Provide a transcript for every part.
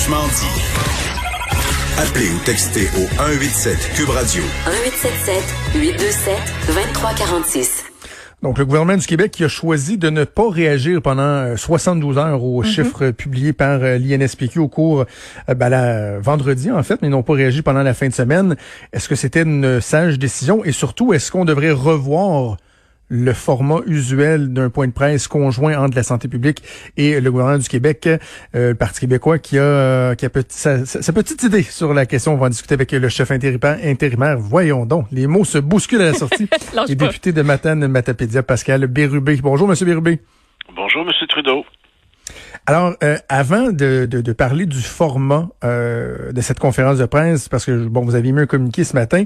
Franchement dit. Appelez ou textez au 187 Cube Radio. 1877 827 2346. Donc, le gouvernement du Québec qui a choisi de ne pas réagir pendant 72 euh, heures aux chiffres publiés par euh, l'INSPQ au cours, euh, ben, la, vendredi en fait, mais n'ont pas réagi pendant la fin de semaine. Est-ce que c'était une sage décision? Et surtout, est-ce qu'on devrait revoir le format usuel d'un point de presse conjoint entre la santé publique et le gouvernement du Québec, euh, le Parti québécois qui a, euh, qui a petit, sa, sa, petite idée sur la question. On va en discuter avec le chef intérimaire. Voyons donc, les mots se bousculent à la sortie. Les députés de Matane Matapédia, Pascal Bérubé. Bonjour, Monsieur Bérubé. Bonjour, Monsieur Trudeau. Alors, euh, avant de, de, de, parler du format euh, de cette conférence de presse, parce que bon, vous avez mis un communiqué ce matin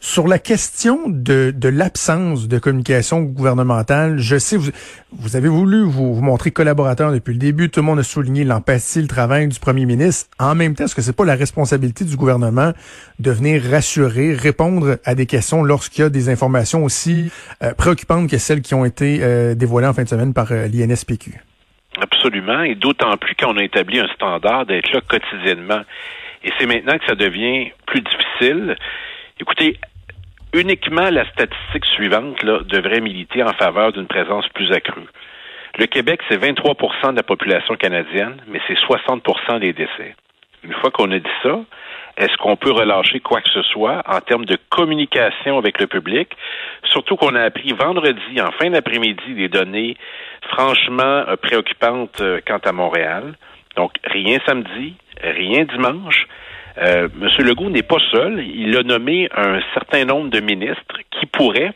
sur la question de, de l'absence de communication gouvernementale. Je sais, vous, vous avez voulu vous, vous, montrer collaborateur depuis le début. Tout le monde a souligné l'empathie, le travail du premier ministre. En même temps, est-ce que c'est pas la responsabilité du gouvernement de venir rassurer, répondre à des questions lorsqu'il y a des informations aussi euh, préoccupantes que celles qui ont été euh, dévoilées en fin de semaine par euh, l'INSPQ? Absolument, et d'autant plus qu'on a établi un standard d'être là quotidiennement. Et c'est maintenant que ça devient plus difficile. Écoutez, uniquement la statistique suivante devrait militer en faveur d'une présence plus accrue. Le Québec, c'est 23% de la population canadienne, mais c'est 60% des décès. Une fois qu'on a dit ça, est-ce qu'on peut relâcher quoi que ce soit en termes de communication avec le public? Surtout qu'on a appris vendredi, en fin d'après-midi, des données franchement euh, préoccupantes euh, quant à Montréal. Donc, rien samedi, rien dimanche. Euh, M. Legault n'est pas seul. Il a nommé un certain nombre de ministres qui pourraient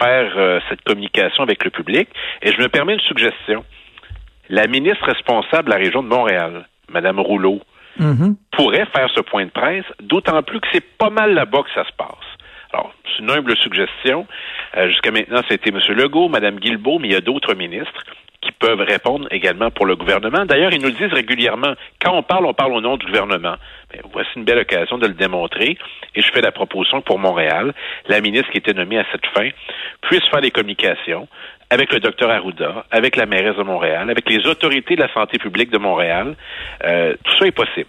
faire euh, cette communication avec le public. Et je me permets une suggestion. La ministre responsable de la région de Montréal, Mme Rouleau, mm-hmm. pourrait faire ce point de presse, d'autant plus que c'est pas mal là-bas que ça se passe. Alors, c'est une humble suggestion. Euh, jusqu'à maintenant, c'était M. Legault, Mme Guilbeault, mais il y a d'autres ministres peuvent répondre également pour le gouvernement. D'ailleurs, ils nous le disent régulièrement. Quand on parle, on parle au nom du gouvernement. Mais voici une belle occasion de le démontrer. Et je fais la proposition pour Montréal, la ministre qui était nommée à cette fin puisse faire des communications avec le docteur Arruda, avec la mairesse de Montréal, avec les autorités de la santé publique de Montréal. Euh, tout ça est possible.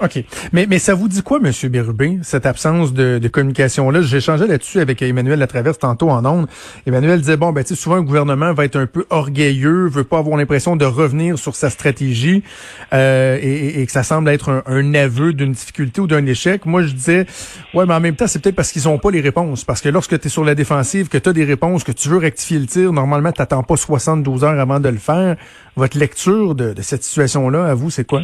OK. Mais, mais ça vous dit quoi, M. Bérubé, cette absence de, de communication-là? J'ai échangé là-dessus avec Emmanuel Latraverse tantôt en ondes. Emmanuel disait, bon, ben, tu sais, souvent, un gouvernement va être un peu orgueilleux, veut pas avoir l'impression de revenir sur sa stratégie euh, et, que ça semble être un, aveu d'une difficulté ou d'un échec. Moi, je disais, ouais, mais en même temps, c'est peut-être parce qu'ils ont pas les réponses. Parce que lorsque tu es sur la défensive, que tu as des réponses, que tu veux rectifier le tir, normalement, tu pas 72 heures avant de le faire. Votre lecture de, de cette situation-là, à vous, c'est quoi?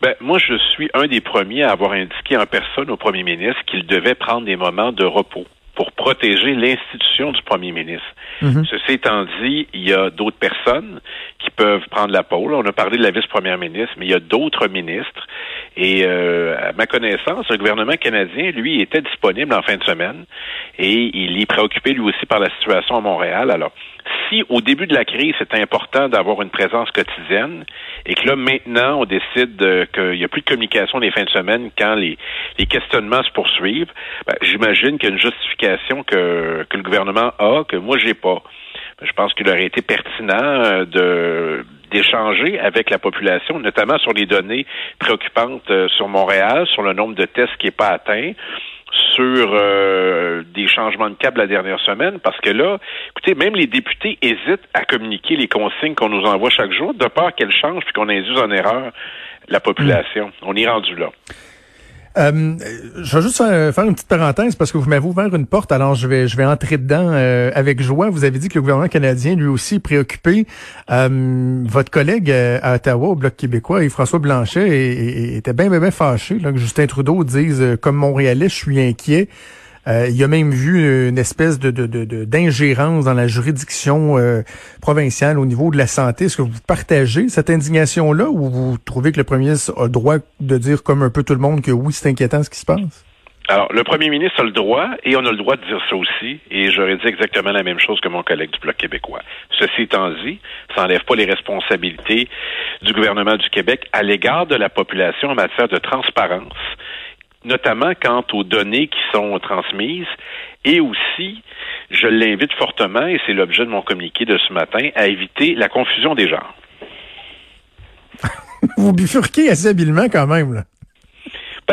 Ben, moi, je suis un des premiers à avoir indiqué en personne au premier ministre qu'il devait prendre des moments de repos pour protéger l'institution du premier ministre. Mhm. Ceci étant dit, il y a d'autres personnes qui peuvent prendre la pôle. On a parlé de la vice-première ministre, mais il y a d'autres ministres. Et euh, à ma connaissance, le gouvernement canadien, lui, était disponible en fin de semaine et il est préoccupé lui aussi par la situation à Montréal. Alors, si au début de la crise, c'était important d'avoir une présence quotidienne et que là, maintenant, on décide qu'il n'y a plus de communication les fins de semaine quand les, les questionnements se poursuivent, ben, j'imagine qu'il y a une justification que, que le gouvernement a, que moi, j'ai pas. Je pense qu'il aurait été pertinent euh, de d'échanger avec la population, notamment sur les données préoccupantes euh, sur Montréal, sur le nombre de tests qui n'est pas atteint, sur euh, des changements de câble la dernière semaine, parce que là, écoutez, même les députés hésitent à communiquer les consignes qu'on nous envoie chaque jour, de peur qu'elles changent puis qu'on induise en erreur la population. On est rendu là. Euh, je vais juste faire, une petite parenthèse parce que vous m'avez ouvert une porte, alors je vais je vais entrer dedans euh, avec joie. Vous avez dit que le gouvernement canadien lui aussi est préoccupé. Euh, votre collègue à Ottawa au Bloc québécois, François Blanchet, était bien bien, bien fâché là, que Justin Trudeau dise comme Montréalais, je suis inquiet. Euh, il a même vu une espèce de, d'ingérence dans la juridiction euh, provinciale au niveau de la santé. Est-ce que vous partagez cette indignation-là ou vous trouvez que le premier ministre a le droit de dire, comme un peu tout le monde, que oui, c'est inquiétant ce qui se passe? Alors, le premier ministre a le droit, et on a le droit de dire ça aussi, et j'aurais dit exactement la même chose que mon collègue du Bloc québécois. Ceci étant dit, ça n'enlève pas les responsabilités du gouvernement du Québec à l'égard de la population en matière de transparence notamment quant aux données qui sont transmises et aussi, je l'invite fortement, et c'est l'objet de mon communiqué de ce matin, à éviter la confusion des genres. vous bifurquez assez habilement quand même, là.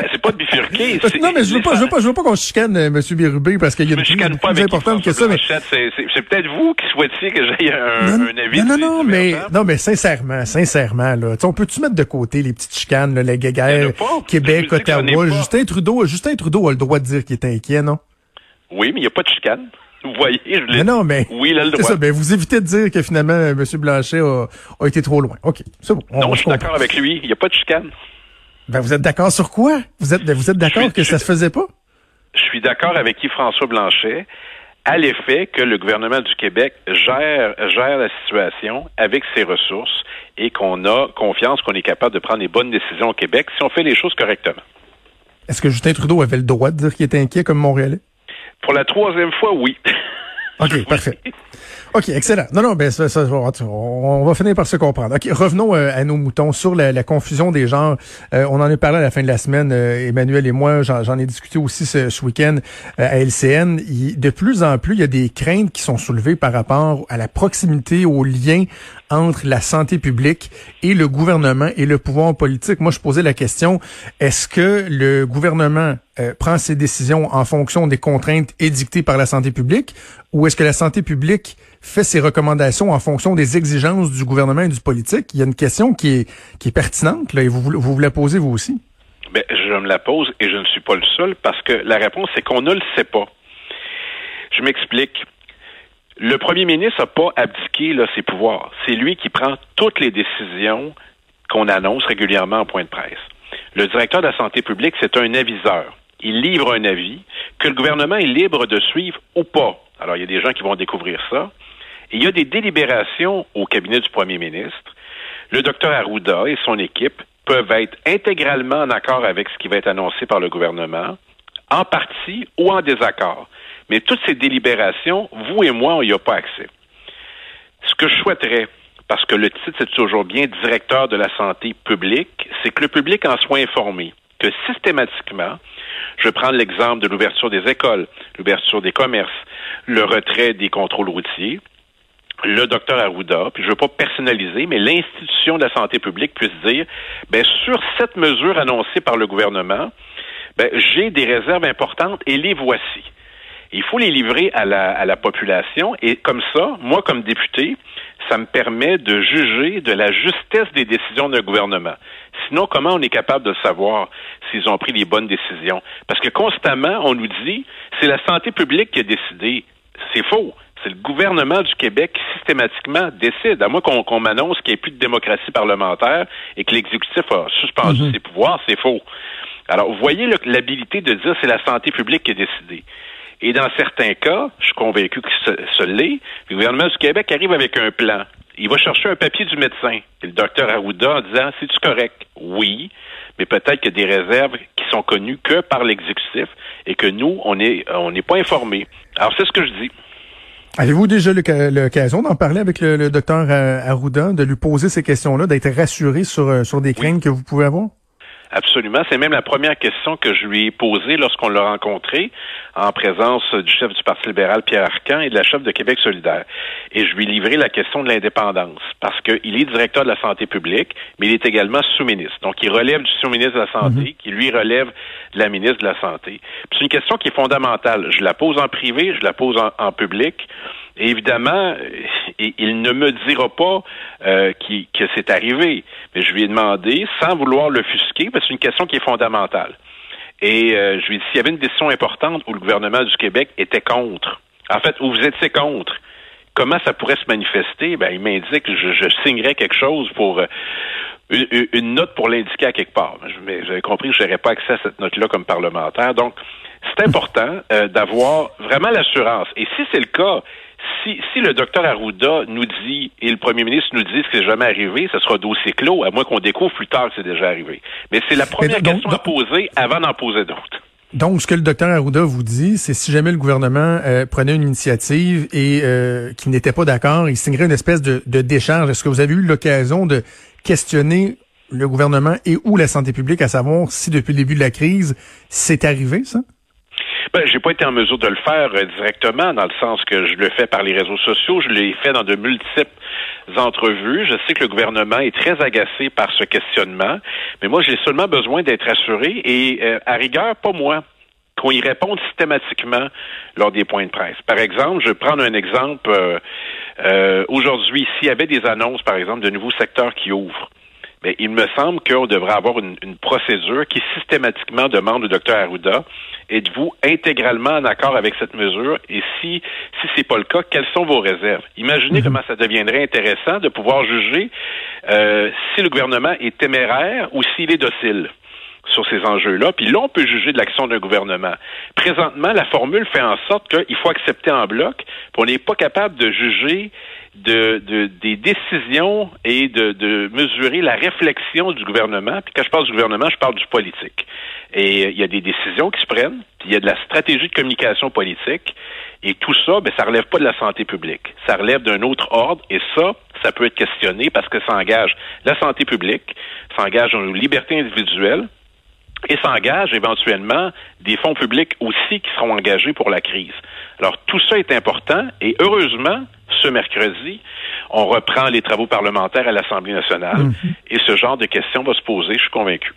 Ben, c'est pas de bifurquer. non, mais je veux pas, je veux pas, je veux pas qu'on chicane euh, M. Bérubé parce qu'il y a une chose plus importante que ça. Mais... C'est peut-être vous qui souhaitiez que j'aille un, un, avis. Non, non, non, mais, non, mais sincèrement, sincèrement, là. on peut-tu mettre de côté les petites chicanes, là, les guéguerres, Québec, Ottawa? Justin Trudeau, Justin Trudeau a le droit de dire qu'il est inquiet, non? Oui, mais il n'y a pas de chicane. Vous voyez, je l'ai. Mais non, mais. Oui, là, le droit. C'est ça. Ben, vous évitez de dire que finalement, M. Blanchet a, a été trop loin. OK. C'est bon. non, je suis d'accord avec lui. Il n'y a pas de chicane. Ben, vous êtes d'accord sur quoi? Vous êtes, vous êtes d'accord que ça se faisait pas? Je suis d'accord avec Yves-François Blanchet à l'effet que le gouvernement du Québec gère, gère la situation avec ses ressources et qu'on a confiance qu'on est capable de prendre les bonnes décisions au Québec si on fait les choses correctement. Est-ce que Justin Trudeau avait le droit de dire qu'il était inquiet comme Montréalais? Pour la troisième fois, oui. OK, parfait. OK, excellent. Non, non, ben ça, ça on va finir par se comprendre. OK, revenons euh, à nos moutons sur la, la confusion des genres. Euh, on en a parlé à la fin de la semaine, euh, Emmanuel et moi, j'en ai discuté aussi ce, ce week-end à LCN. de plus en plus, il y a des craintes qui sont soulevées par rapport à la proximité, au lien entre la santé publique et le gouvernement et le pouvoir politique. Moi, je posais la question, est-ce que le gouvernement prend ses décisions en fonction des contraintes édictées par la santé publique ou est-ce que la santé publique fait ses recommandations en fonction des exigences du gouvernement et du politique? Il y a une question qui est, qui est pertinente, là, et vous, vous, vous la posez vous aussi. Ben, je me la pose et je ne suis pas le seul parce que la réponse, c'est qu'on ne le sait pas. Je m'explique. Le premier ministre n'a pas abdiqué ses pouvoirs. C'est lui qui prend toutes les décisions qu'on annonce régulièrement en point de presse. Le directeur de la santé publique, c'est un aviseur. Il livre un avis que le gouvernement est libre de suivre ou pas. Alors, il y a des gens qui vont découvrir ça. Il y a des délibérations au cabinet du premier ministre. Le docteur Arruda et son équipe peuvent être intégralement en accord avec ce qui va être annoncé par le gouvernement, en partie ou en désaccord. Mais toutes ces délibérations, vous et moi, on n'y a pas accès. Ce que je souhaiterais, parce que le titre, c'est toujours bien directeur de la santé publique, c'est que le public en soit informé, que systématiquement, je prendre l'exemple de l'ouverture des écoles, l'ouverture des commerces, le retrait des contrôles routiers, le docteur Arruda, puis je ne veux pas personnaliser, mais l'institution de la santé publique puisse dire, ben, sur cette mesure annoncée par le gouvernement, ben, j'ai des réserves importantes et les voici. Il faut les livrer à la, à la population et comme ça, moi comme député, ça me permet de juger de la justesse des décisions d'un gouvernement. Sinon, comment on est capable de savoir s'ils ont pris les bonnes décisions? Parce que constamment, on nous dit, c'est la santé publique qui a décidé. C'est faux. C'est le gouvernement du Québec qui systématiquement décide. À moins qu'on m'annonce qu'il n'y ait plus de démocratie parlementaire et que l'exécutif a suspendu mhm. ses pouvoirs, c'est faux. Alors, vous voyez l'habilité de dire c'est la santé publique qui a décidé. Et dans certains cas, je suis convaincu que ce, ce l'est, le gouvernement du Québec arrive avec un plan. Il va chercher un papier du médecin. Et le docteur Arruda en disant, c'est-tu correct? Oui, mais peut-être qu'il y a des réserves qui sont connues que par l'exécutif et que nous, on n'est on n'est pas informés. Alors, c'est ce que je dis. Avez-vous déjà l'occasion d'en parler avec le, docteur Arruda, de lui poser ces questions-là, d'être rassuré sur, euh, sur des craintes que vous pouvez avoir? Absolument. C'est même la première question que je lui ai posée lorsqu'on l'a rencontré en présence du chef du Parti libéral, Pierre Arcan, et de la chef de Québec solidaire. Et je lui ai livré la question de l'indépendance parce qu'il est directeur de la santé publique, mais il est également sous-ministre. Donc, il relève du sous-ministre de la Santé, mhm. qui lui relève de la ministre de la Santé. C'est une question qui est fondamentale. Je la pose en privé, je la pose en public évidemment, il ne me dira pas euh, que c'est arrivé, mais je lui ai demandé, sans vouloir le fusquer, parce que c'est une question qui est fondamentale. Et euh, je lui ai dit, s'il y avait une décision importante où le gouvernement du Québec était contre, en fait, où vous étiez contre, comment ça pourrait se manifester? Ben, il m'indique que je, je, signerais quelque chose pour euh, une, note pour l'indiquer à quelque part. Mais j'avais compris que je n'aurais pas accès à cette note-là comme parlementaire. Donc, c'est important d'avoir vraiment l'assurance. Et si c'est le cas, si, si le docteur Arruda nous dit et le premier ministre nous dit que c'est jamais arrivé, ce sera dossier clos, à moins qu'on découvre plus tard que c'est déjà arrivé. Mais c'est la première question à poser avant d'en poser d'autres. Donc, ce que le docteur Arruda vous dit, c'est si jamais le gouvernement euh, prenait une initiative et euh, qu'il n'était pas d'accord, il signerait une espèce de, de décharge. Est-ce que vous avez eu l'occasion de questionner le gouvernement et ou la santé publique à savoir si depuis le début de la crise, c'est arrivé, ça? Ben, j'ai pas été en mesure de le faire euh, directement, dans le sens que je le fais par les réseaux sociaux, je l'ai fait dans de multiples entrevues. Je sais que le gouvernement est très agacé par ce questionnement, mais moi, j'ai seulement besoin d'être assuré et, euh, à rigueur, pas moi qu'on y réponde systématiquement lors des points de presse. Par exemple, je vais prendre un exemple. Euh, aujourd'hui, s'il y avait des annonces, par exemple, de nouveaux secteurs qui ouvrent, mais il me semble qu'on devrait avoir une, procédure qui systématiquement demande au docteur Arruda êtes-vous intégralement en accord avec cette mesure? Et si si c'est pas le cas, quelles sont vos réserves? Imaginez mhm. comment ça deviendrait intéressant de pouvoir juger euh, si le gouvernement est téméraire ou s'il est docile sur ces enjeux-là. Puis là, on peut juger de l'action d'un gouvernement. Présentement, la formule fait en sorte qu'il faut accepter en bloc, puis on n'est pas capable de juger de, de, des décisions et de, de mesurer la réflexion du gouvernement. Puis quand je parle du gouvernement, je parle du politique. Et euh, il y a des décisions qui se prennent, puis il y a de la stratégie de communication politique. Et tout ça, ben, ça relève pas de la santé publique. Ça relève d'un autre ordre. Et ça, ça peut être questionné parce que ça engage la santé publique, ça engage nos libertés individuelles, et s'engage éventuellement des fonds publics aussi qui seront engagés pour la crise. Alors tout ça est important et heureusement, ce mercredi, on reprend les travaux parlementaires à l'Assemblée nationale mhm. et ce genre de questions va se poser, je suis convaincu.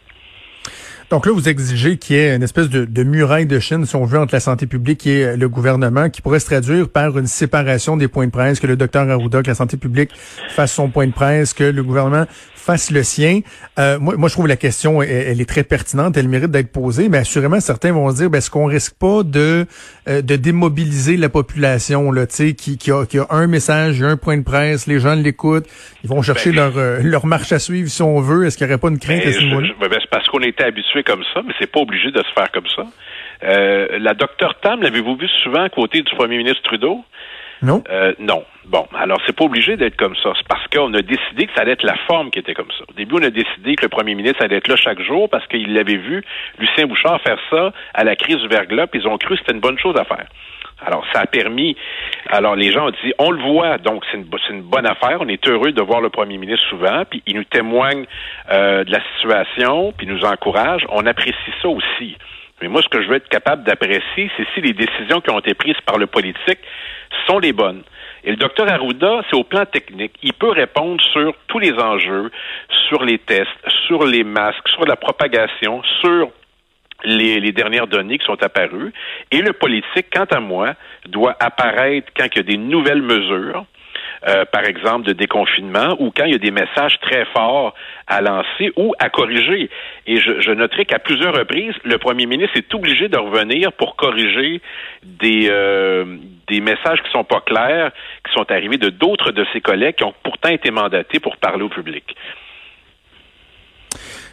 Donc là, vous exigez qu'il y ait une espèce de, de, muraille de Chine, si on veut, entre la santé publique et le gouvernement, qui pourrait se traduire par une séparation des points de presse, que le docteur Arruda, que la santé publique fasse son point de presse, que le gouvernement fasse le sien. Euh, moi, moi, je trouve la question, elle, est très pertinente, elle mérite d'être posée, mais assurément, certains vont se dire, ben, est-ce qu'on risque pas de euh, de démobiliser la population, là, qui, qui, a, qui a un message, un point de presse, les gens l'écoutent, ils vont chercher ben, leur, euh, leur marche à suivre si on veut. Est-ce qu'il n'y aurait pas une crainte à ce niveau-là? Ben, c'est parce qu'on était habitué comme ça, mais c'est pas obligé de se faire comme ça. la docteur Tam, l'avez-vous vu souvent à côté du premier ministre Trudeau? Non. Euh, non. Bon, alors c'est pas obligé d'être comme ça. C'est parce qu'on a décidé que ça allait être la forme qui était comme ça. Au début, on a décidé que le premier ministre allait être là chaque jour parce qu'il l'avait vu, Lucien Bouchard, faire ça à la crise du verglas, puis ils ont cru que c'était une bonne chose à faire. Alors, ça a permis. Alors, les gens ont dit, on le voit, donc c'est une, une, bonne affaire. On est heureux de voir le premier ministre souvent, puis il nous témoigne euh, de la situation, puis nous encourage. On apprécie ça aussi. Mais moi, ce que je veux être capable d'apprécier, c'est si les décisions qui ont été prises par le politique sont les bonnes. Et le docteur Arruda, c'est au plan technique. Il peut répondre sur tous les enjeux, sur les tests, sur les masques, sur la propagation, sur les, les, dernières données qui sont apparues. Et le politique, quant à moi, doit apparaître quand il y a des nouvelles mesures euh, par exemple, de déconfinement, ou quand il y a des messages très forts à lancer ou à corriger. Et je, je noterai qu'à plusieurs reprises, le premier ministre est obligé de revenir pour corriger des, euh, des messages qui sont pas clairs, qui sont arrivés de d'autres de ses collègues qui ont pourtant été mandatés pour parler au public.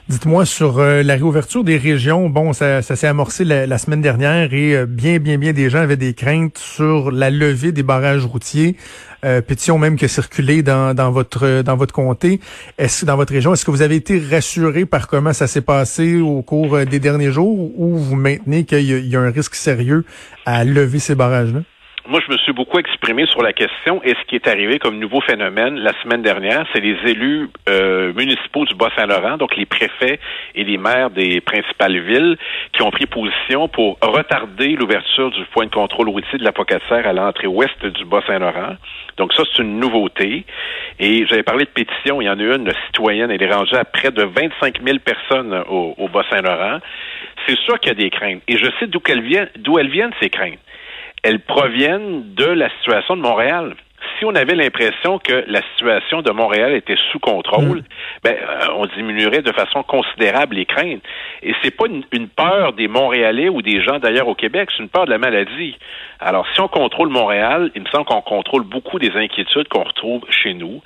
Dites-moi sur euh, la réouverture des régions. Bon, ça, ça s'est amorcé la, semaine dernière et euh, bien, bien, bien des gens avaient des craintes sur la levée des barrages routiers. Euh, pétition même qui a dans, dans votre dans votre comté. Est-ce dans votre région, est-ce que vous avez été rassuré par comment ça s'est passé au cours des derniers jours ou vous maintenez qu'il y, a un risque sérieux à lever ces barrages-là? Moi, je me suis beaucoup exprimé sur la question et ce qui est arrivé comme nouveau phénomène la semaine dernière, c'est les élus euh, municipaux du Bas-Saint-Laurent, donc les préfets et les maires des principales villes, qui ont pris position pour retarder l'ouverture du point de contrôle routier de la Pocatière à l'entrée ouest du Bas-Saint-Laurent. Donc ça, c'est une nouveauté. Et j'avais parlé de pétition, il y en a une citoyenne, elle est rangée à près de 25 000 personnes au, au Bas-Saint-Laurent. C'est sûr qu'il y a des craintes. Et je sais d'où elles viennent, d'où elles viennent ces craintes elles proviennent de la situation de Montréal. Si on avait l'impression que la situation de Montréal était sous contrôle, mm. ben, euh, on diminuerait de façon considérable les craintes. Et c'est pas une, peur des Montréalais ou des gens d'ailleurs au Québec, c'est une peur de la maladie. Alors, si on contrôle Montréal, il me semble qu'on contrôle beaucoup des inquiétudes qu'on retrouve chez nous.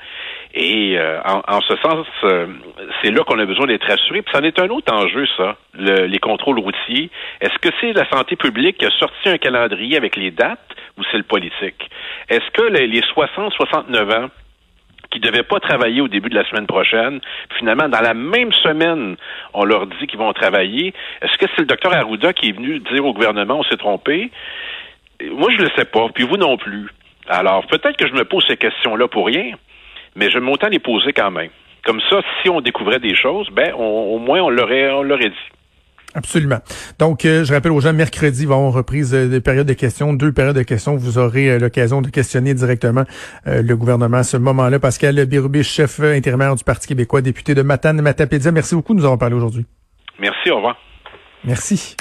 Et euh, en, ce sens, euh, c'est là qu'on a besoin d'être rassuré. Puis, ça en est un autre enjeu, ça, les contrôles routiers. Est-ce que c'est la santé publique qui a sorti un calendrier avec les dates ou c'est le politique? Est-ce que les, les 60-69 ans qui ne devaient pas travailler au début de la semaine prochaine. Finalement, dans la même semaine, on leur dit qu'ils vont travailler. Est-ce que c'est le docteur Arruda qui est venu dire au gouvernement on s'est trompé? Moi, je ne le sais pas, puis vous non plus. Alors, peut-être que je me pose ces questions-là pour rien mais je m'entends les poser quand même. Comme ça, si on découvrait des choses, ben, au moins, on l'aurait, on l'aurait dit. Absolument. Donc, euh, je rappelle aux gens, mercredi, va avoir reprise des périodes de questions, deux périodes de questions. Vous aurez l'occasion de questionner directement le gouvernement à ce moment-là. Pascal Bérubé, chef intérimaire du Parti québécois, député de Matane-Matapédia. Merci beaucoup de nous avoir parlé aujourd'hui. Merci, au revoir. Merci.